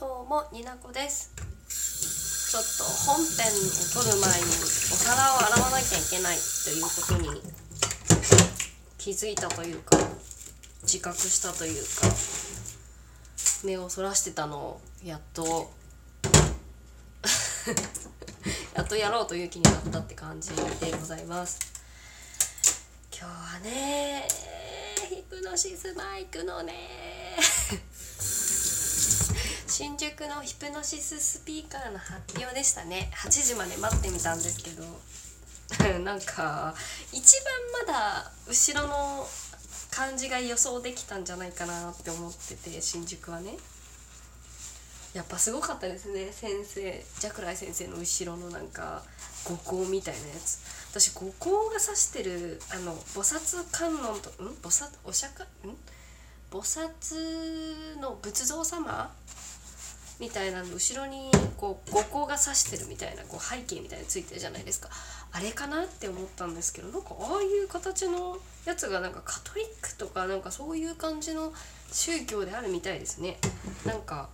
どうもになこです。ちょっと本編を撮る前にお皿を洗わなきゃいけないということに気づいたというか自覚したというか目をそらしてたのをやっと やっとやろうという気になったって感じでございます。今日はねヒプノシスマイクのね新宿のヒプノシススピーカーの発表でしたね。8時まで待ってみたんですけど。なんか一番まだ後ろの感じが予想できたんじゃないかなって思ってて新宿はね。やっぱすごかったですね。先生ジャクライ先生の後ろのなんか五光みたいなやつ。私五光が指してるあの菩薩観音とん？菩薩お釈？迦ん？菩薩の仏像様みたいなの後ろにこう五光が指してるみたいなこう背景みたいについてるじゃないですか。あれかなって思ったんですけどなんかああいう形のやつがなんかカトリックとかなんかそういう感じの宗教であるみたいですね。なんか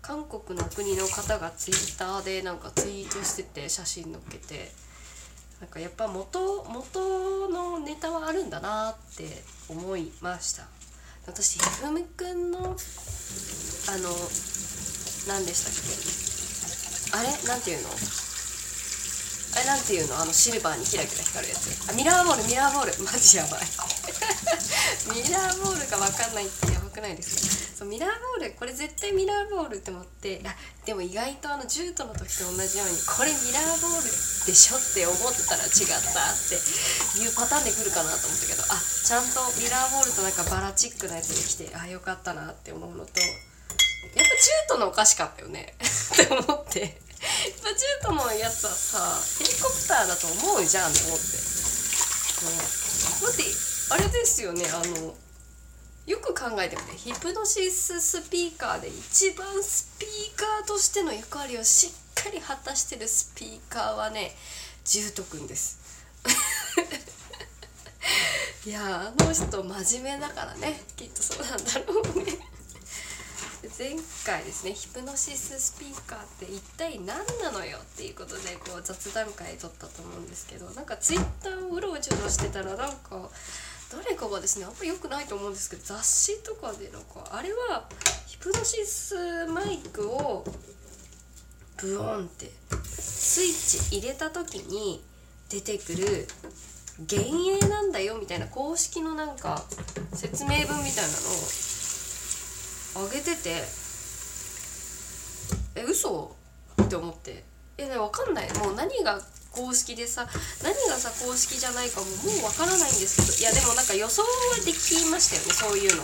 韓国の国の方がツイッターでなんかツイートしてて写真載っけて。なんかやっぱ元元のネタはあるんだなって思いました。私ひふみくんのあの何でしたっけ？あれ？なんていうの？あれなんていうの？あのシルバーにキラキラ光るやつ。あミラーボールミラーボール。マジやばい。ミラーボールが分かんないってやばくないですか？そうミラーボールこれ絶対ミラーボールって思ってあでも意外とあのジュートの時と同じようにこれミラーボールでしょって思ってたら違ったっていうパターンで来るかなと思ったけどあちゃんとミラーボールとなんかバラチックなやつで来てあよかったなって思うのとやっぱジュートのおかしかったよね。って思って。やっぱジュートのやつはさヘリコプターだと思うじゃんと思って。だってあれですよね。あのよく考えてもねヒプノシススピーカーで一番スピーカーとしての役割をしっかり果たしてるスピーカーはねジュートくんです。いやあの人真面目だからね。きっとそうなんだろうね。前回ですねヒプノシススピーカーって一体何なのよっていうことでこう雑談会撮ったと思うんですけどなんかツイッターをうろうちょろしてたらなんか誰かがですねあんま良くないと思うんですけど雑誌とかでなんかあれはヒプノシスマイクをブオンってスイッチ入れた時に出てくる幻影なんだよみたいな公式のなんか説明文みたいなのを上げててえ嘘？って思って。いやね分かんない。もう何が公式でさ何がさ公式じゃないかももう分からないんですけど。いやでもなんか予想はできましたよねそういうの。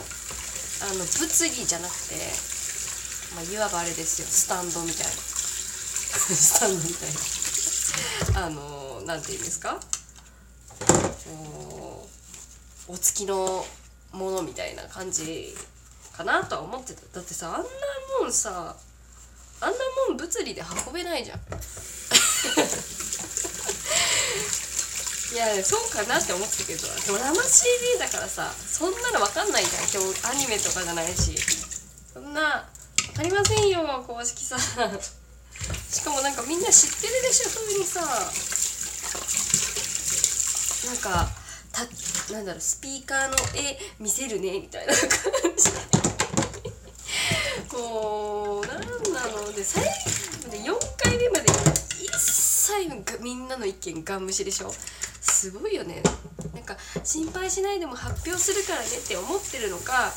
あの物理じゃなくてまあいわばあれですよ。スタンドみたいな。スタンドみたいな。あのなんて言うんですか？おお付きのものみたいな感じかなとは思ってた。だってさあんなもんさあんなもん物理で運べないじゃん。いやそうかなって思ってたけどドラマ CD だからさそんなの分かんないじゃん。今日アニメとかじゃないし。そんな分かりませんよ公式さしかもなんかみんな知ってるでしょ風にさ。なんかたなんだろうスピーカーの絵見せるねみたいな感じ。もうなんなので最後で4回目まで一切がみんなの意見ガン無視でしょ。すごいよね。なんか心配しないでも発表するからねって思ってるのか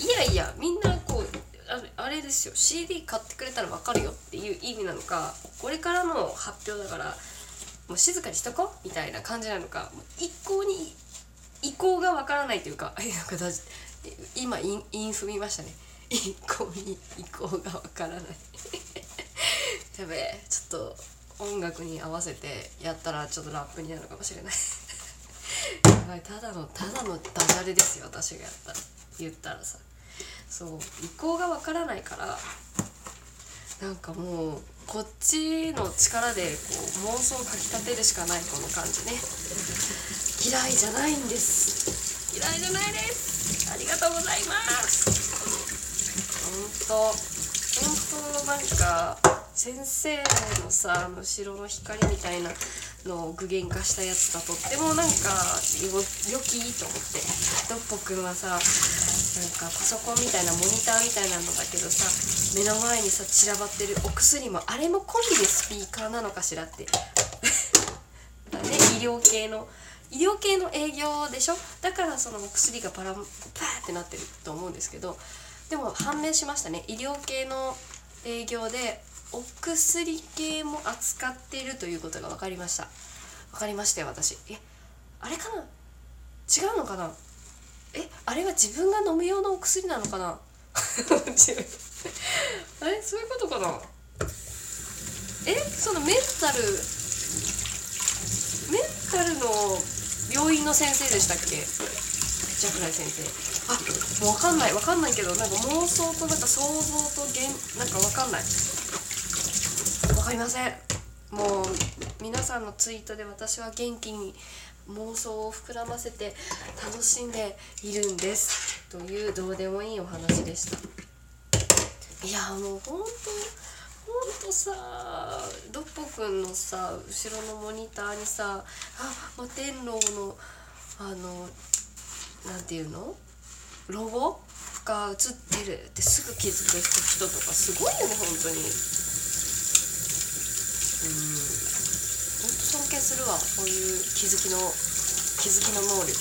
いやいやみんなこうあれあれですよ。CD 買ってくれたら分かるよっていう意味なのかこれからの発表だからもう静かにしとこうみたいな感じなのか一向に意向が分からないというか なんかだ今インイン踏みましたね。一向に意向が分からない。やべえちょっと音楽に合わせてやったらちょっとラップになるかもしれない。やばいただのただのダジャレですよ私がやったら言ったらさ。そう意向が分からないからなんかもうこっちの力でこう妄想をかきたてるしかないこの感じね。嫌いじゃないんです。嫌いじゃないです。ありがとうございます。とほんなんか先生のさ後ろの光みたいなのを具現化したやつだとってもなんかよ良きと思って。ドッポくんはさなんかパソコンみたいなモニターみたいなのだけどさ目の前にさ散らばってるお薬もあれもコンビでスピーカーなのかしらって。だね医療系の医療系の営業でしょ？だからそのお薬がパラパーってなってると思うんですけどでも判明しましたね。医療系の営業でお薬系も扱っているということが分かりました。分かりましたよ私。えあれかな？違うのかな？えあれは自分が飲む用のお薬なのかな？あれそういうことかな？えそのメンタルメンタルの病院の先生でしたっけ？ジャクライ先生。あもう分かんない分かんないけどなんか妄想となんか想像と現なんか分かんない。分かりません。もう皆さんのツイートで私は元気に妄想を膨らませて楽しんでいるんです。というどうでもいいお話でした。いやもうほんとほんとさドッポくんのさ後ろのモニターにさあ摩天楼のあのなんていうの？ロゴが映ってるってすぐ気づく人とかすごいよね本当に。うん。本当尊敬するわこういう気づきの気づきの能力。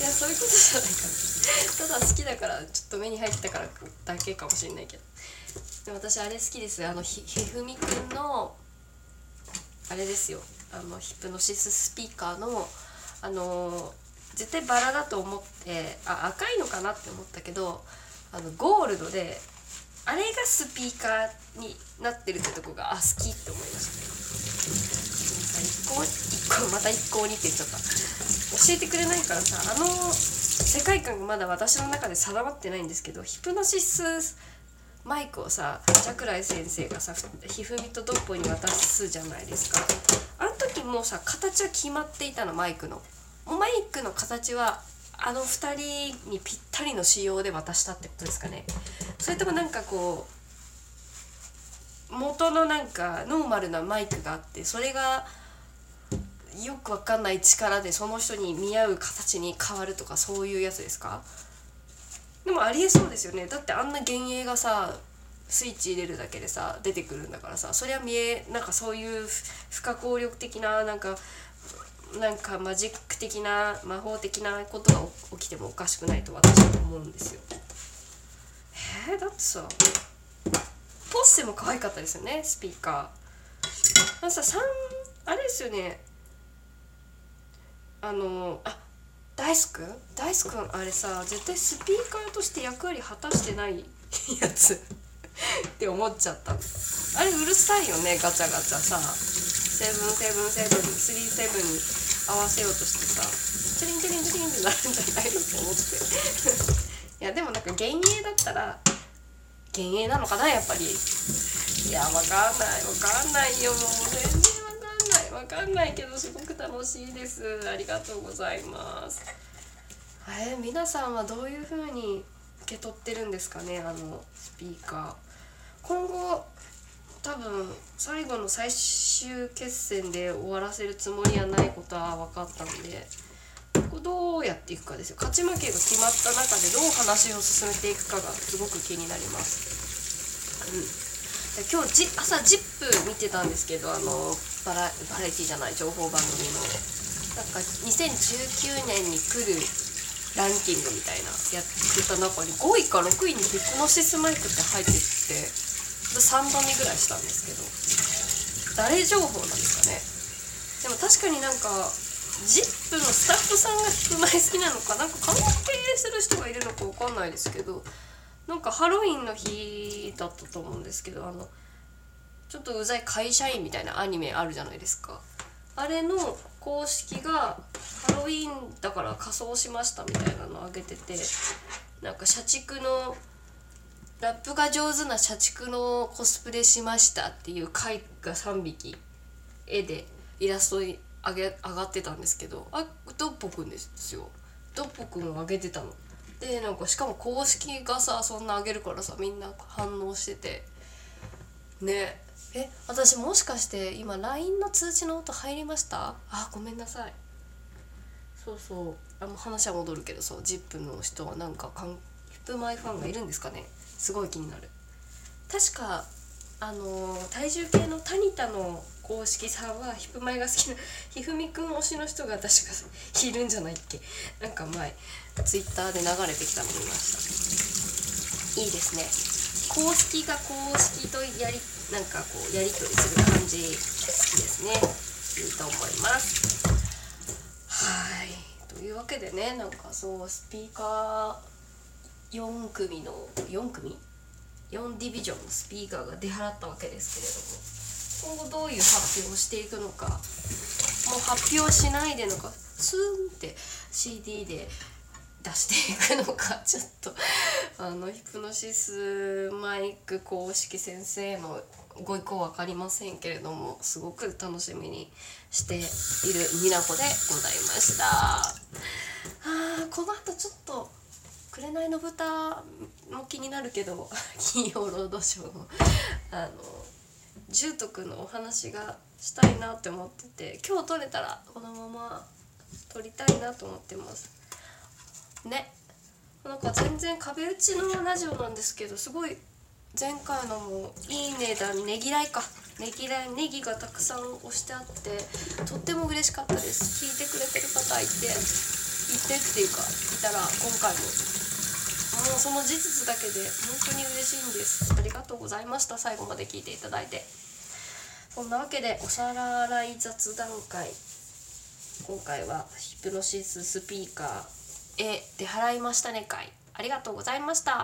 いやそういうことじゃないか。なただ好きだからちょっと目に入ったからだけかもしれないけど。で私あれ好きですあのひひふみくんのあれですよ。あのヒプノシススピーカーのあの絶対バラだと思ってあ赤いのかなって思ったけどあのゴールドであれがスピーカーになってるってとこがあ好きって思いました。ね一向一向また一向にって言っちゃった。教えてくれないからさあの世界観がまだ私の中で定まってないんですけどヒプノシスマイクをさジャクライ先生がさひふみとドッポに渡すじゃないですか。あの時もうさ形は決まっていたのマイクの。マイクの形はあの2人にぴったりの仕様で渡したってことですかね。それともなんかこう元のなんかノーマルなマイクがあってそれがよくわかんない力でその人に見合う形に変わるとかそういうやつですか？でもありえそうですよね。だってあんな幻影がさスイッチ入れるだけでさ出てくるんだからさそりゃ見えなんかそういう不可抗力的ななんかなんかマジック的な魔法的なことが起きてもおかしくないと私は思うんですよ。えー、だってさポッセも可愛かったですよねスピーカー。あのさ3あれですよねあのあダイスくんダイスくんあれさ絶対スピーカーとして役割果たしてないやつって思っちゃったあれうるさいよねガチャガチャさセブンセブンセブンスリーセブンに合わせようとしてさチリンチリンチリンってなるんじゃないのと思っていやでもなんか幻影だったら幻影なのかなやっぱりいやわかんないわかんないよもう全然わかんないわかんないけどすごく楽しいですありがとうございますえー、皆さんはどういう風に受け取ってるんですかねあのスピーカー今後多分最後の最終決戦で終わらせるつもりはないことは分かったんでここどうやっていくかですよ勝ち負けが決まった中でどう話を進めていくかがすごく気になります。うん今日じ朝「ZIP!」見てたんですけどあのバラバラエティじゃない情報番組のなんか2019年に来るランキングみたいなやってた中に5位か6位にヒプノシスマイクって入ってきて3度見ぐらいしたんですけど誰情報なんですかね。でも確かになんか ZIP のスタッフさんがヒプマイ好きなのかなんか関係する人がいるのか分かんないですけどなんかハロウィンの日だったと思うんですけどあのちょっとうざい会社員みたいなアニメあるじゃないですか。あれの公式がハロウィンだから仮装しましたみたいなのを上げててなんか社畜のラップが上手な社畜のコスプレしましたっていう回が3匹絵でイラストに上げ上がってたんですけどあドッポくんですよ。ドッポくんを上げてたの。でなんかしかも公式がさそんな上げるからさみんな反応してて。ね。え私もしかして今 LINE の通知の音入りました？あごめんなさい。そうそう。あの話は戻るけどそう ZIP の人はなんかかんヒップマイファンがいるんですかね。すごい気になる。確かあの体重計のタニタの公式さんはヒップマイが好きな ひふみくん推しの人が確かいるんじゃないっけ？なんか前ツイッターで流れてきたの見ました。いいですね。公式が公式とやりなんかこうやり取りする感じ好きですね。いいと思います。はい。というわけでねなんかそうスピーカー4組の4組？4ディビジョンのスピーカーが出払ったわけですけれども。今後どういう発表をしていくのか。もう発表しないでのか。スーンって CD で出していくのか。ちょっとあのヒプノシスマイク公式先生のご意向分かりませんけれどもすごく楽しみにしているニナコでございました。あーこの後ちょっと「紅の豚」も気になるけど「金曜ロードショーの」あの重徳のお話がしたいなって思ってて今日撮れたらこのまま撮りたいなと思ってます。ね。なんか全然壁打ちのラジオなんですけどすごい前回のもいいねだねぎらいか。ねぎらいネギがたくさん押してあってとっても嬉しかったです。聞いてくれてる方いていてっていうかいたら今回ももうその事実だけで本当に嬉しいんです。ありがとうございました。最後まで聞いていただいて。そんなわけでお皿洗い雑談会。今回はヒプロシススピーカーへ出払いましたね会。ありがとうございました。